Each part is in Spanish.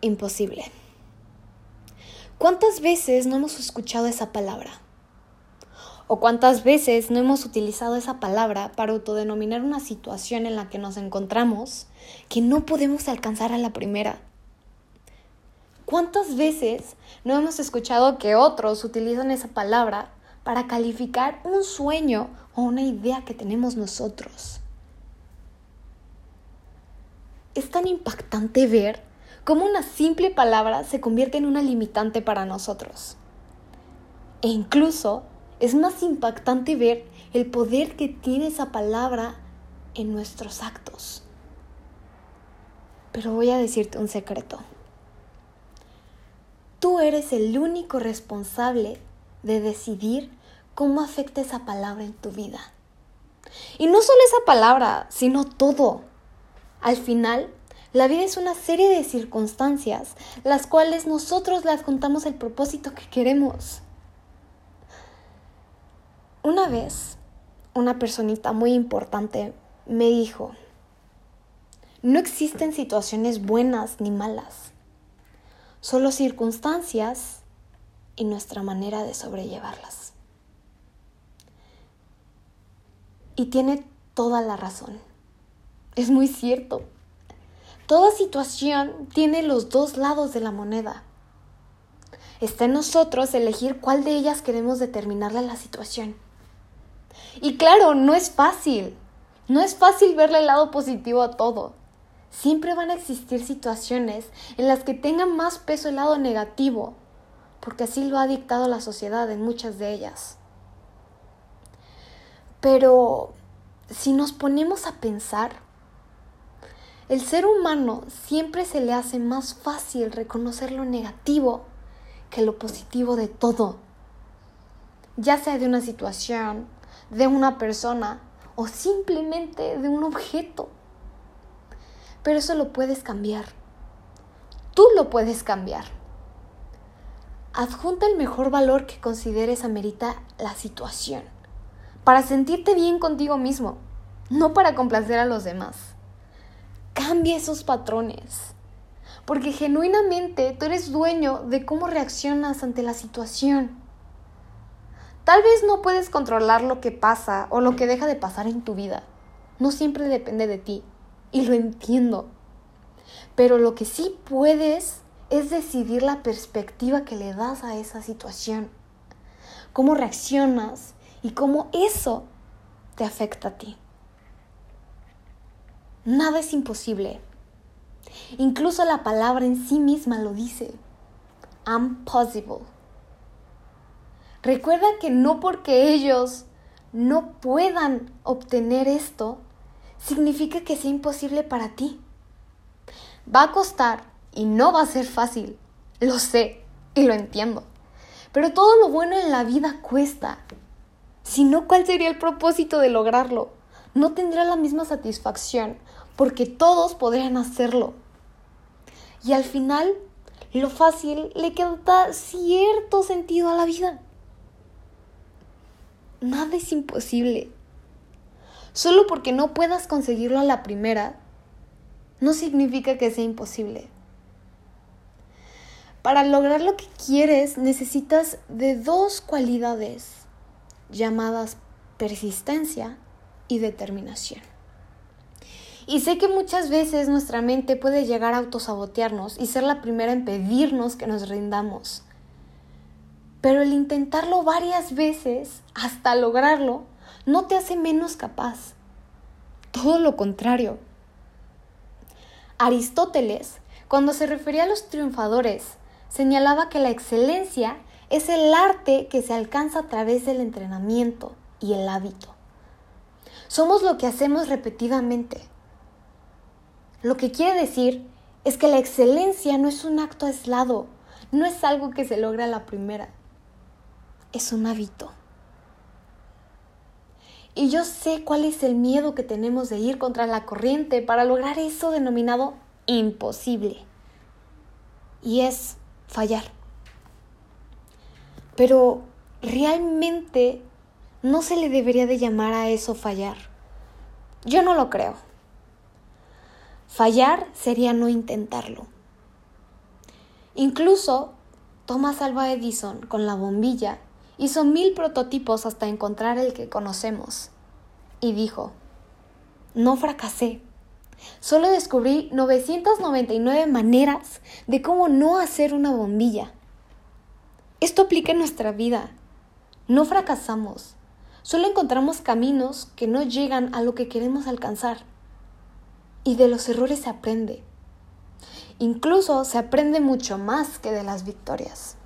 imposible. ¿Cuántas veces no hemos escuchado esa palabra? ¿O cuántas veces no hemos utilizado esa palabra para autodenominar una situación en la que nos encontramos que no podemos alcanzar a la primera? ¿Cuántas veces no hemos escuchado que otros utilizan esa palabra para calificar un sueño o una idea que tenemos nosotros? Es tan impactante ver cómo una simple palabra se convierte en una limitante para nosotros. E incluso es más impactante ver el poder que tiene esa palabra en nuestros actos. Pero voy a decirte un secreto. Tú eres el único responsable de decidir cómo afecta esa palabra en tu vida. Y no solo esa palabra, sino todo. Al final, la vida es una serie de circunstancias, las cuales nosotros le adjuntamos el propósito que queremos. Una vez, una personita muy importante me dijo, no existen situaciones buenas ni malas, solo circunstancias y nuestra manera de sobrellevarlas. Y tiene toda la razón. Es muy cierto. Toda situación tiene los dos lados de la moneda. Está en nosotros elegir cuál de ellas queremos determinarle a la situación. Y claro, no es fácil. No es fácil verle el lado positivo a todo. Siempre van a existir situaciones en las que tenga más peso el lado negativo, porque así lo ha dictado la sociedad en muchas de ellas. Pero si nos ponemos a pensar, el ser humano siempre se le hace más fácil reconocer lo negativo que lo positivo de todo, ya sea de una situación, de una persona o simplemente de un objeto. Pero eso lo puedes cambiar. Tú lo puedes cambiar. Adjunta el mejor valor que consideres amerita la situación, para sentirte bien contigo mismo, no para complacer a los demás. Cambia esos patrones. Porque genuinamente tú eres dueño de cómo reaccionas ante la situación. Tal vez no puedes controlar lo que pasa o lo que deja de pasar en tu vida. No siempre depende de ti. Y lo entiendo. Pero lo que sí puedes es decidir la perspectiva que le das a esa situación. Cómo reaccionas y cómo eso te afecta a ti. Nada es imposible. Incluso la palabra en sí misma lo dice. I'm possible. Recuerda que no porque ellos no puedan obtener esto, significa que sea imposible para ti. Va a costar y no va a ser fácil. Lo sé y lo entiendo. Pero todo lo bueno en la vida cuesta. Si no, ¿cuál sería el propósito de lograrlo? No tendrá la misma satisfacción porque todos podrían hacerlo. Y al final, lo fácil le queda cierto sentido a la vida. Nada es imposible. Solo porque no puedas conseguirlo a la primera, no significa que sea imposible. Para lograr lo que quieres necesitas de dos cualidades llamadas persistencia y determinación. Y sé que muchas veces nuestra mente puede llegar a autosabotearnos y ser la primera en pedirnos que nos rindamos. Pero el intentarlo varias veces hasta lograrlo no te hace menos capaz. Todo lo contrario. Aristóteles, cuando se refería a los triunfadores, señalaba que la excelencia es el arte que se alcanza a través del entrenamiento y el hábito. Somos lo que hacemos repetidamente. Lo que quiere decir es que la excelencia no es un acto aislado, no es algo que se logra a la primera, es un hábito. Y yo sé cuál es el miedo que tenemos de ir contra la corriente para lograr eso denominado imposible. Y es fallar. Pero realmente no se le debería de llamar a eso fallar. Yo no lo creo. Fallar sería no intentarlo. Incluso Thomas Alva Edison con la bombilla hizo mil prototipos hasta encontrar el que conocemos. Y dijo, no fracasé. Solo descubrí 999 maneras de cómo no hacer una bombilla. Esto aplica en nuestra vida. No fracasamos. Solo encontramos caminos que no llegan a lo que queremos alcanzar. Y de los errores se aprende. Incluso se aprende mucho más que de las victorias.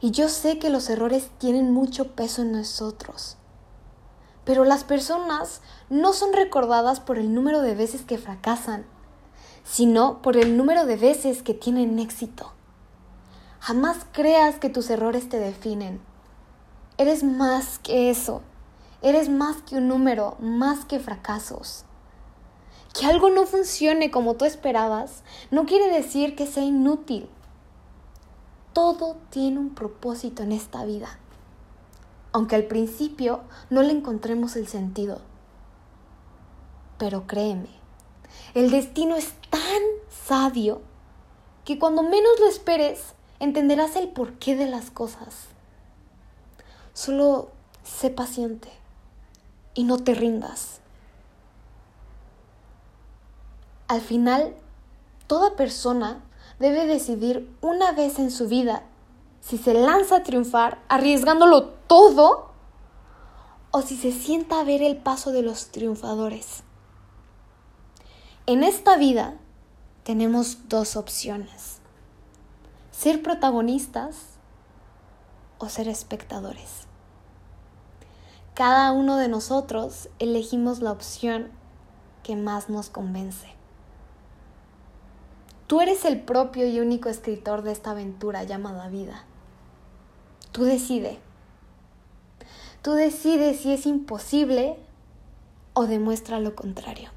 Y yo sé que los errores tienen mucho peso en nosotros. Pero las personas no son recordadas por el número de veces que fracasan, sino por el número de veces que tienen éxito. Jamás creas que tus errores te definen. Eres más que eso. Eres más que un número, más que fracasos. Que algo no funcione como tú esperabas no quiere decir que sea inútil. Todo tiene un propósito en esta vida, aunque al principio no le encontremos el sentido. Pero créeme, el destino es tan sabio que cuando menos lo esperes, entenderás el porqué de las cosas. Solo sé paciente y no te rindas. Al final, toda persona debe decidir una vez en su vida si se lanza a triunfar arriesgándolo todo o si se sienta a ver el paso de los triunfadores. En esta vida tenemos dos opciones, ser protagonistas o ser espectadores. Cada uno de nosotros elegimos la opción que más nos convence. Tú eres el propio y único escritor de esta aventura llamada vida. Tú decides. Tú decides si es imposible o demuestra lo contrario.